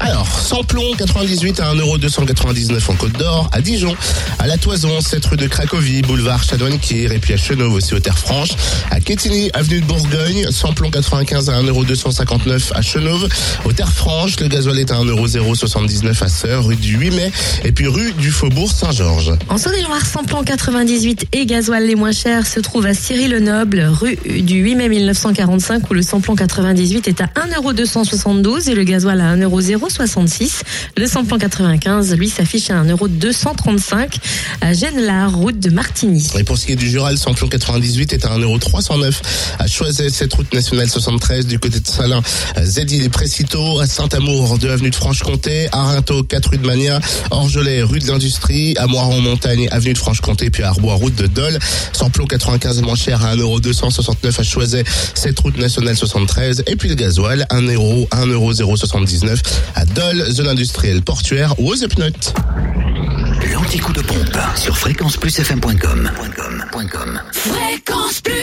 Alors, samplon 98 à 1,299€ en Côte d'Or, à Dijon, à La Toison, 7 rue de Cracovie, boulevard Chanoine-Kier, et puis à Chenauve aussi aux Terres Franches, à Quetigny, avenue de Bourgogne, samplon 95 à 1,259€ à Chenauve, aux Terres Franches, le gasoil est à 1,079€ à Sœur, rue du 8 mai, et puis rue du Faubourg Saint-Georges. En Saône-et-Loire, samplon 98 et gasoil les moins chers se trouvent à Cyril-le-Noble, rue du 8 mai 1945, où le samplon 98 est à 1,272€ et le gasoil à 1,066€. Le samplon 95, lui, s'affiche à 1,235€ à Gênes-la, route de Martigny. Et pour ce qui est du Jura, le samplon 98 est à 1,309€ à Choiset, cette route nationale 73 du côté de Salins, Zedil et Précito, à Saint-Amour, 2 avenue de Franche-Comté, à Rinto, 4 rue de Mania, Orgelet, rue de l'Industrie, à Moiron-Montagne, avenue de Franche-Comté, puis à Arbois, route de Dole. Samplon 95 moins cher à 1,269€ à Choiset, cette route nationale 73, et puis le gasoil, 1 euro, 1,079€ à Dole, zone industrielle portuaire ou aux Epnotes. L'anti-coup de pompe sur fréquenceplusfm.com. Fréquence Plus